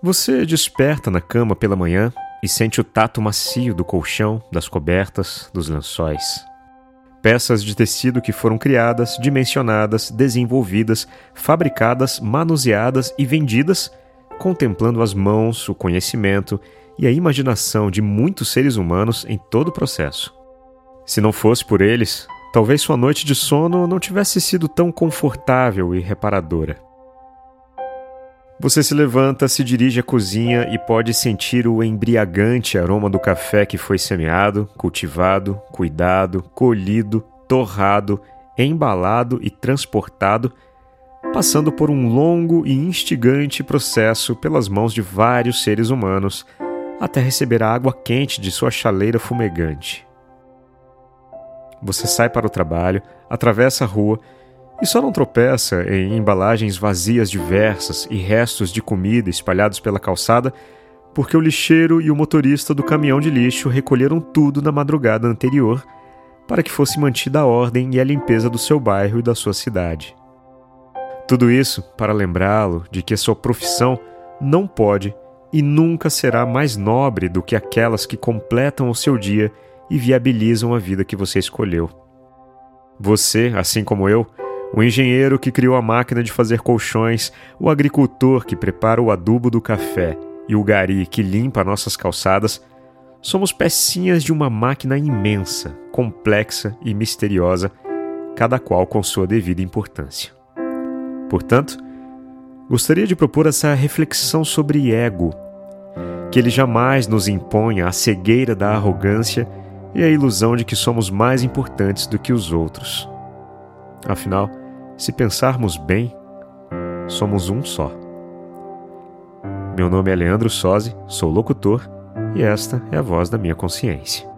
Você desperta na cama pela manhã e sente o tato macio do colchão, das cobertas, dos lençóis. Peças de tecido que foram criadas, dimensionadas, desenvolvidas, fabricadas, manuseadas e vendidas, contemplando as mãos, o conhecimento e a imaginação de muitos seres humanos em todo o processo. Se não fosse por eles, talvez sua noite de sono não tivesse sido tão confortável e reparadora. Você se levanta, se dirige à cozinha e pode sentir o embriagante aroma do café que foi semeado, cultivado, cuidado, colhido, torrado, embalado e transportado, passando por um longo e instigante processo pelas mãos de vários seres humanos até receber a água quente de sua chaleira fumegante. Você sai para o trabalho, atravessa a rua e só não tropeça em embalagens vazias diversas e restos de comida espalhados pela calçada porque o lixeiro e o motorista do caminhão de lixo recolheram tudo na madrugada anterior para que fosse mantida a ordem e a limpeza do seu bairro e da sua cidade. Tudo isso para lembrá-lo de que a sua profissão não pode e nunca será mais nobre do que aquelas que completam o seu dia e viabilizam a vida que você escolheu. Você, assim como eu, o engenheiro que criou a máquina de fazer colchões, o agricultor que prepara o adubo do café e o gari que limpa nossas calçadas, somos pecinhas de uma máquina imensa, complexa e misteriosa, cada qual com sua devida importância. Portanto, gostaria de propor essa reflexão sobre ego, que ele jamais nos imponha a cegueira da arrogância e a ilusão de que somos mais importantes do que os outros. Afinal, se pensarmos bem, somos um só. Meu nome é Leandro Sozzi, sou locutor e esta é a voz da minha consciência.